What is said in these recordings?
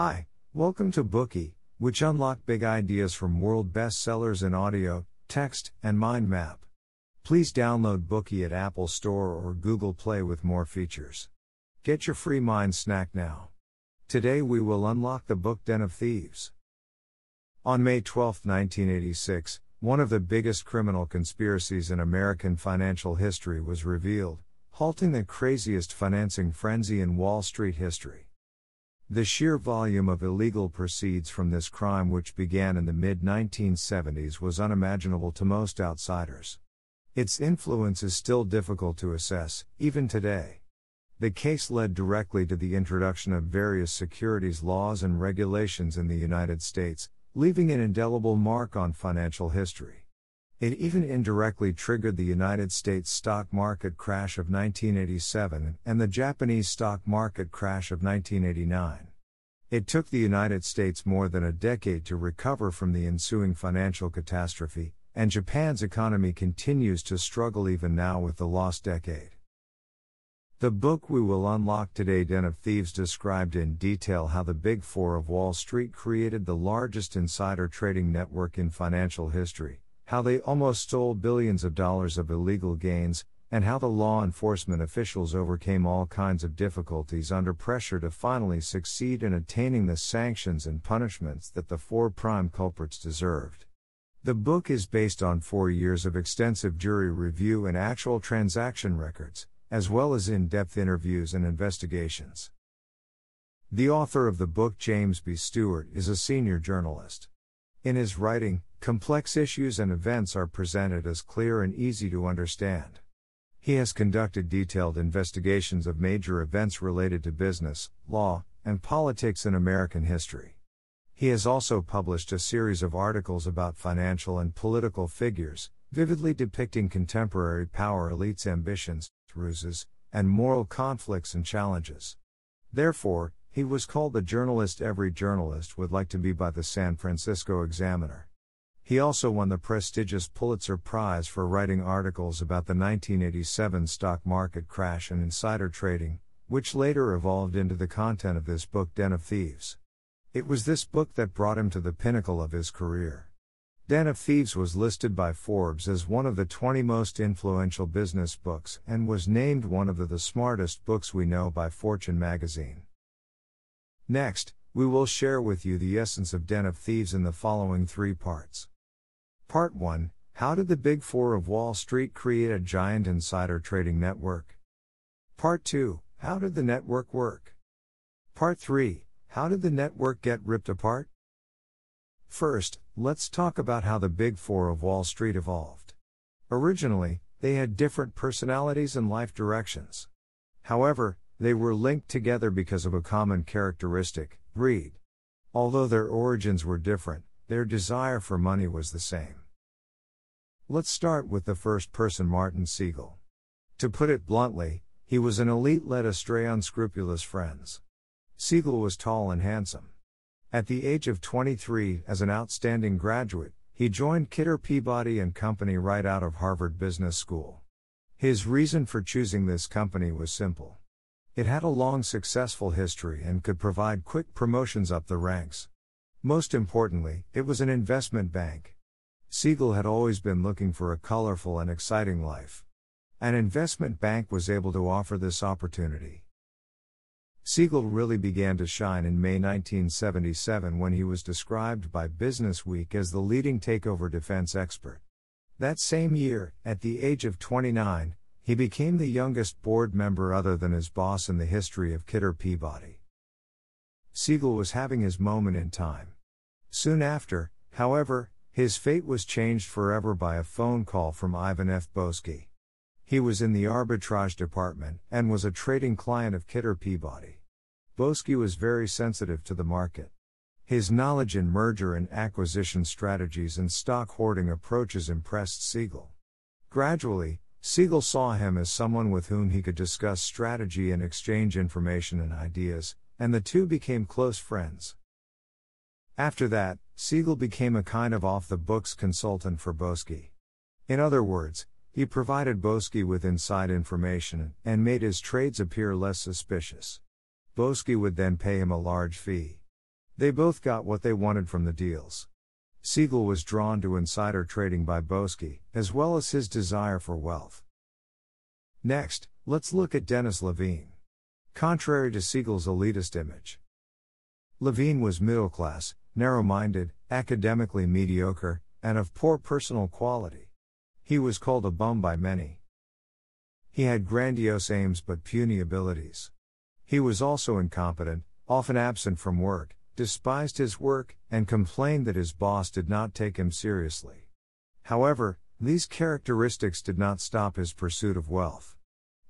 Hi, welcome to Bookey, which unlock big ideas from world bestsellers in audio, text, and mind map. Please download Bookey at Apple Store or Google Play with more features. Get your free mind snack now. Today we will unlock the book Den of Thieves. On May 12, 1986, one of the biggest criminal conspiracies in American financial history was revealed, halting the craziest financing frenzy in Wall Street history. The sheer volume of illegal proceeds from this crime, which began in the mid 1970s, was unimaginable to most outsiders. Its influence is still difficult to assess, even today. The case led directly to the introduction of various securities laws and regulations in the United States, leaving an indelible mark on financial history. It even indirectly triggered the United States stock market crash of 1987 and the Japanese stock market crash of 1989. It took the United States more than a decade to recover from the ensuing financial catastrophe, and Japan's economy continues to struggle even now with the lost decade. The book we will unlock today, Den of Thieves, described in detail how the Big Four of Wall Street created the largest insider trading network in financial history how they almost stole billions of dollars of illegal gains, and how the law enforcement officials overcame all kinds of difficulties under pressure to finally succeed in attaining the sanctions and punishments that the four prime culprits deserved. The book is based on four years of extensive jury review and actual transaction records, as well as in depth interviews and investigations. The author of the book, James B. Stewart, is a senior journalist. In his writing, complex issues and events are presented as clear and easy to understand. He has conducted detailed investigations of major events related to business, law, and politics in American history. He has also published a series of articles about financial and political figures, vividly depicting contemporary power elites' ambitions, ruses, and moral conflicts and challenges. Therefore, he was called the journalist every journalist would like to be by the San Francisco Examiner. He also won the prestigious Pulitzer Prize for writing articles about the 1987 stock market crash and insider trading, which later evolved into the content of this book, Den of Thieves. It was this book that brought him to the pinnacle of his career. Den of Thieves was listed by Forbes as one of the 20 most influential business books and was named one of the, the smartest books we know by Fortune magazine. Next, we will share with you the essence of Den of Thieves in the following three parts. Part 1 How did the Big Four of Wall Street create a giant insider trading network? Part 2 How did the network work? Part 3 How did the network get ripped apart? First, let's talk about how the Big Four of Wall Street evolved. Originally, they had different personalities and life directions. However, they were linked together because of a common characteristic greed. Although their origins were different, their desire for money was the same. Let's start with the first person Martin Siegel. To put it bluntly, he was an elite led astray unscrupulous friends. Siegel was tall and handsome. At the age of 23, as an outstanding graduate, he joined Kidder Peabody and Company right out of Harvard Business School. His reason for choosing this company was simple. It had a long successful history and could provide quick promotions up the ranks. Most importantly, it was an investment bank. Siegel had always been looking for a colorful and exciting life. An investment bank was able to offer this opportunity. Siegel really began to shine in May 1977 when he was described by Business Week as the leading takeover defense expert. That same year, at the age of 29, he became the youngest board member other than his boss in the history of Kidder Peabody. Siegel was having his moment in time. Soon after, however, his fate was changed forever by a phone call from Ivan F. Boesky. He was in the arbitrage department and was a trading client of Kidder Peabody. Boesky was very sensitive to the market. His knowledge in merger and acquisition strategies and stock hoarding approaches impressed Siegel. Gradually, Siegel saw him as someone with whom he could discuss strategy and exchange information and ideas, and the two became close friends. After that, Siegel became a kind of off the books consultant for Boesky. In other words, he provided Boesky with inside information and made his trades appear less suspicious. Boesky would then pay him a large fee. They both got what they wanted from the deals. Siegel was drawn to insider trading by Boesky, as well as his desire for wealth. Next, let's look at Dennis Levine. Contrary to Siegel's elitist image, Levine was middle class, narrow minded, academically mediocre, and of poor personal quality. He was called a bum by many. He had grandiose aims but puny abilities. He was also incompetent, often absent from work, despised his work, and complained that his boss did not take him seriously. However, these characteristics did not stop his pursuit of wealth.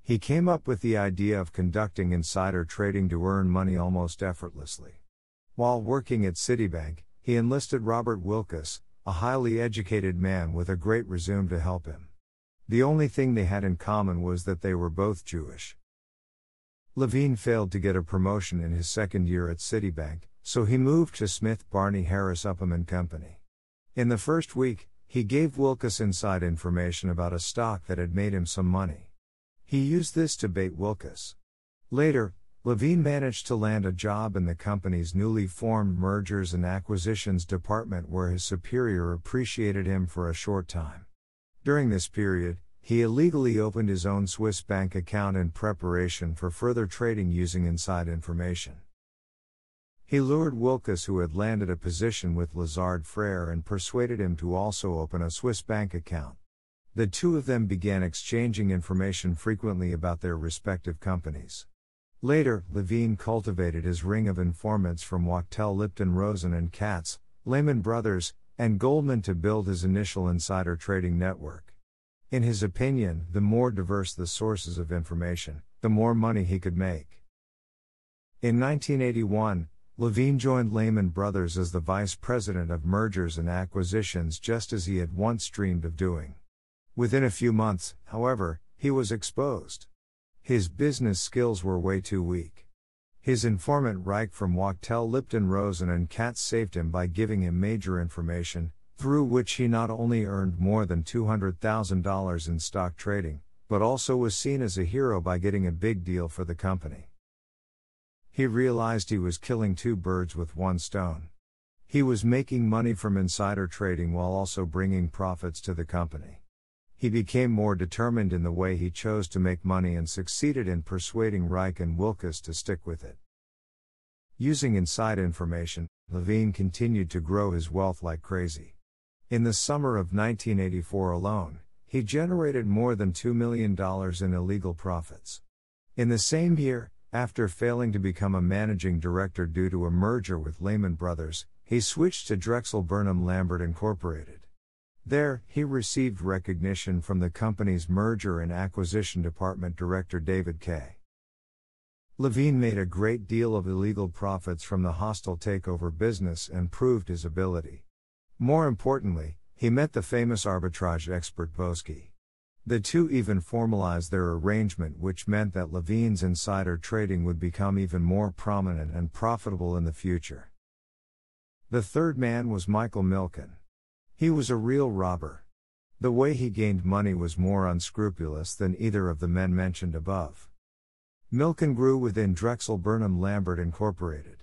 He came up with the idea of conducting insider trading to earn money almost effortlessly. While working at Citibank, he enlisted Robert Wilkis, a highly educated man with a great resume to help him. The only thing they had in common was that they were both Jewish. Levine failed to get a promotion in his second year at Citibank, so he moved to Smith Barney Harris Upham and Company. In the first week, he gave Wilkis inside information about a stock that had made him some money. He used this to bait Wilkis. Later, Levine managed to land a job in the company's newly formed mergers and acquisitions department where his superior appreciated him for a short time. During this period, he illegally opened his own Swiss bank account in preparation for further trading using inside information. He lured Wilkis, who had landed a position with Lazard Frere, and persuaded him to also open a Swiss bank account. The two of them began exchanging information frequently about their respective companies. Later, Levine cultivated his ring of informants from Wachtell Lipton Rosen and Katz, Lehman Brothers, and Goldman to build his initial insider trading network. In his opinion, the more diverse the sources of information, the more money he could make. In 1981, Levine joined Lehman Brothers as the vice president of mergers and acquisitions just as he had once dreamed of doing. Within a few months, however, he was exposed. His business skills were way too weak. His informant Reich from Wachtell Lipton Rosen and Katz saved him by giving him major information, through which he not only earned more than $200,000 in stock trading, but also was seen as a hero by getting a big deal for the company. He realized he was killing two birds with one stone. He was making money from insider trading while also bringing profits to the company. He became more determined in the way he chose to make money and succeeded in persuading Reich and Wilkis to stick with it. Using inside information, Levine continued to grow his wealth like crazy. In the summer of 1984 alone, he generated more than $2 million in illegal profits. In the same year, after failing to become a managing director due to a merger with Lehman Brothers, he switched to Drexel Burnham Lambert Incorporated. There, he received recognition from the company's merger and acquisition department director David Kay. Levine made a great deal of illegal profits from the hostile takeover business and proved his ability. More importantly, he met the famous arbitrage expert Boesky. The two even formalized their arrangement, which meant that Levine's insider trading would become even more prominent and profitable in the future. The third man was Michael Milken. He was a real robber. The way he gained money was more unscrupulous than either of the men mentioned above. Milken grew within Drexel Burnham Lambert Incorporated.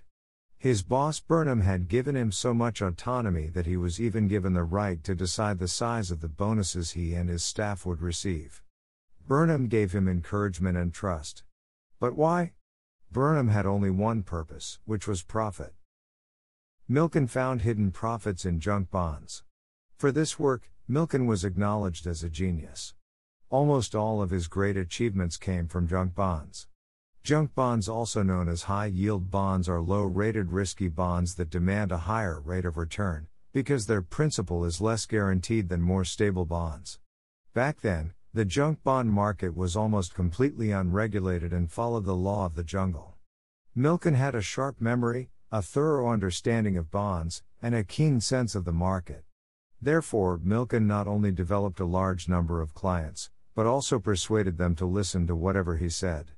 His boss Burnham had given him so much autonomy that he was even given the right to decide the size of the bonuses he and his staff would receive. Burnham gave him encouragement and trust. But why? Burnham had only one purpose, which was profit. Milken found hidden profits in junk bonds. For this work, Milken was acknowledged as a genius. Almost all of his great achievements came from junk bonds. Junk bonds, also known as high yield bonds, are low rated risky bonds that demand a higher rate of return, because their principal is less guaranteed than more stable bonds. Back then, the junk bond market was almost completely unregulated and followed the law of the jungle. Milken had a sharp memory, a thorough understanding of bonds, and a keen sense of the market. Therefore, Milken not only developed a large number of clients, but also persuaded them to listen to whatever he said.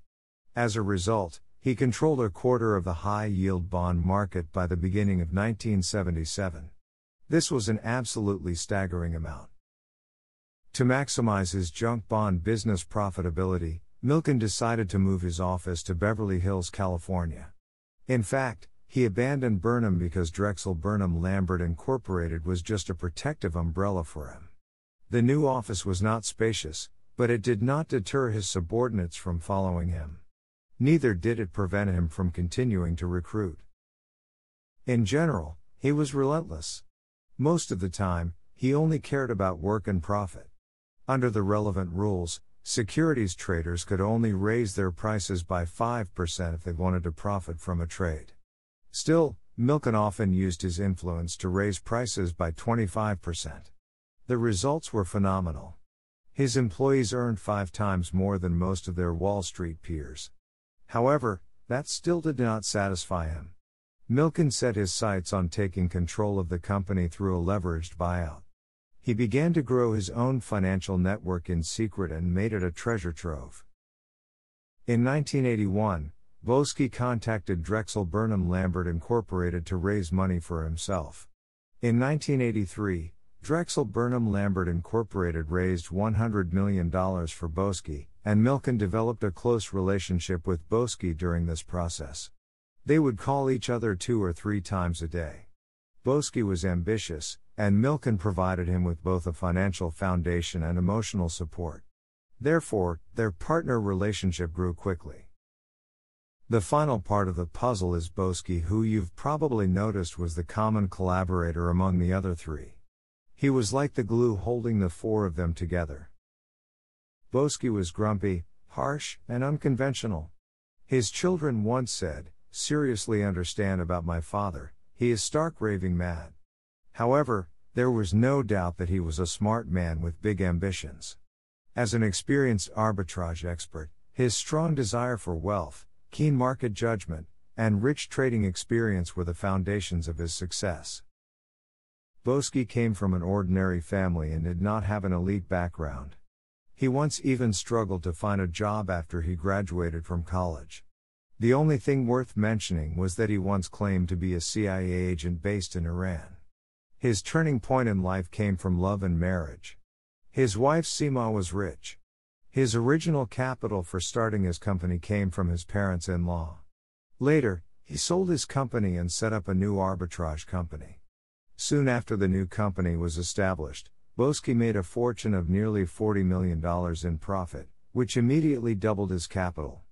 As a result, he controlled a quarter of the high yield bond market by the beginning of 1977. This was an absolutely staggering amount. To maximize his junk bond business profitability, Milken decided to move his office to Beverly Hills, California. In fact, he abandoned Burnham because Drexel Burnham Lambert Incorporated was just a protective umbrella for him. The new office was not spacious, but it did not deter his subordinates from following him. Neither did it prevent him from continuing to recruit. In general, he was relentless. Most of the time, he only cared about work and profit. Under the relevant rules, securities traders could only raise their prices by 5% if they wanted to profit from a trade. Still, Milken often used his influence to raise prices by 25%. The results were phenomenal. His employees earned five times more than most of their Wall Street peers. However, that still did not satisfy him. Milken set his sights on taking control of the company through a leveraged buyout. He began to grow his own financial network in secret and made it a treasure trove. In 1981, Boesky contacted Drexel Burnham Lambert Incorporated to raise money for himself. In 1983, Drexel Burnham Lambert Incorporated raised $100 million for Boesky, and Milken developed a close relationship with Boesky during this process. They would call each other two or three times a day. Boesky was ambitious, and Milken provided him with both a financial foundation and emotional support. Therefore, their partner relationship grew quickly. The final part of the puzzle is Boesky, who you've probably noticed was the common collaborator among the other three. He was like the glue holding the four of them together. Boesky was grumpy, harsh, and unconventional. His children once said, Seriously understand about my father, he is stark raving mad. However, there was no doubt that he was a smart man with big ambitions. As an experienced arbitrage expert, his strong desire for wealth, keen market judgment, and rich trading experience were the foundations of his success. Boesky came from an ordinary family and did not have an elite background. He once even struggled to find a job after he graduated from college. The only thing worth mentioning was that he once claimed to be a CIA agent based in Iran. His turning point in life came from love and marriage. His wife Sima was rich. His original capital for starting his company came from his parents in law. Later, he sold his company and set up a new arbitrage company. Soon after the new company was established, Boesky made a fortune of nearly $40 million in profit, which immediately doubled his capital.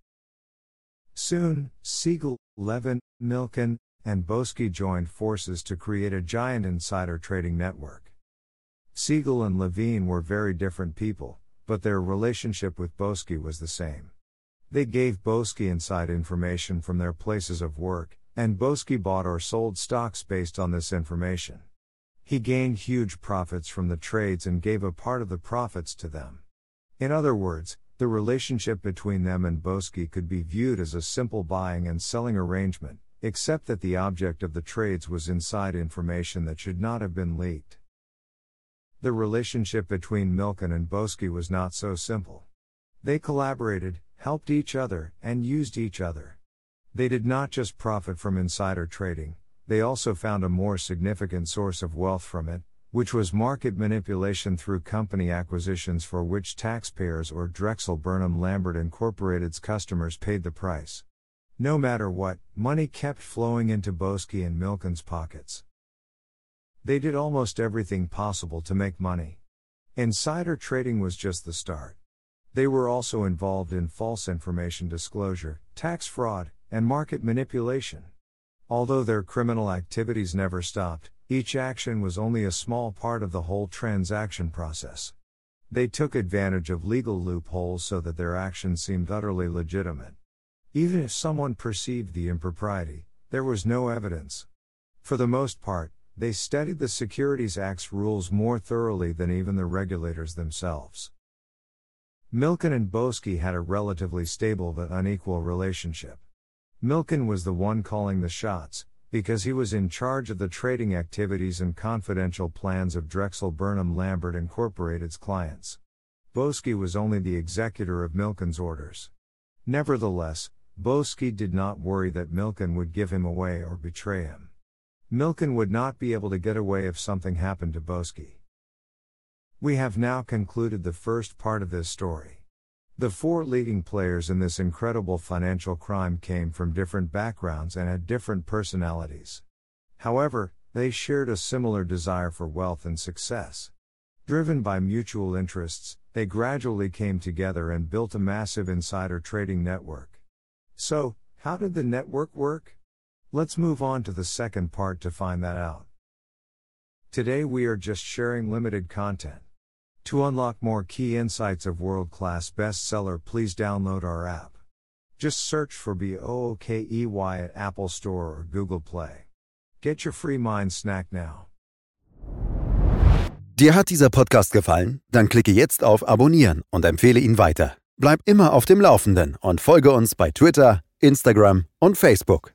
Soon, Siegel, Levine, Milken, and Boesky joined forces to create a giant insider trading network. Siegel and Levine were very different people, but their relationship with Boesky was the same. They gave Boesky inside information from their places of work, and Boesky bought or sold stocks based on this information. He gained huge profits from the trades and gave a part of the profits to them. In other words, the relationship between them and Boesky could be viewed as a simple buying and selling arrangement, except that the object of the trades was inside information that should not have been leaked. The relationship between Milken and Boesky was not so simple. They collaborated, helped each other, and used each other. They did not just profit from insider trading, they also found a more significant source of wealth from it, which was market manipulation through company acquisitions for which taxpayers or Drexel Burnham Lambert Incorporated's customers paid the price. No matter what, money kept flowing into Boesky and Milken's pockets. They did almost everything possible to make money. Insider trading was just the start. They were also involved in false information disclosure, tax fraud, and market manipulation. Although their criminal activities never stopped, each action was only a small part of the whole transaction process. They took advantage of legal loopholes so that their actions seemed utterly legitimate. Even if someone perceived the impropriety, there was no evidence. For the most part, they studied the Securities Act's rules more thoroughly than even the regulators themselves. Milken and Boesky had a relatively stable but unequal relationship. Milken was the one calling the shots, because he was in charge of the trading activities and confidential plans of Drexel Burnham Lambert Incorporated's clients. Boesky was only the executor of Milken's orders. Nevertheless, Boesky did not worry that Milken would give him away or betray him. Milken would not be able to get away if something happened to Boesky. We have now concluded the first part of this story. The four leading players in this incredible financial crime came from different backgrounds and had different personalities. However, they shared a similar desire for wealth and success. Driven by mutual interests, they gradually came together and built a massive insider trading network. So, how did the network work? Let's move on to the second part to find that out. Today we are just sharing limited content. To unlock more key insights of world class bestseller, please download our app. Just search for BOOKEY at Apple Store or Google Play. Get your free mind snack now. Dir hat dieser Podcast gefallen? Dann klicke jetzt auf Abonnieren und empfehle ihn weiter. Bleib immer auf dem Laufenden und folge uns bei Twitter, Instagram und Facebook.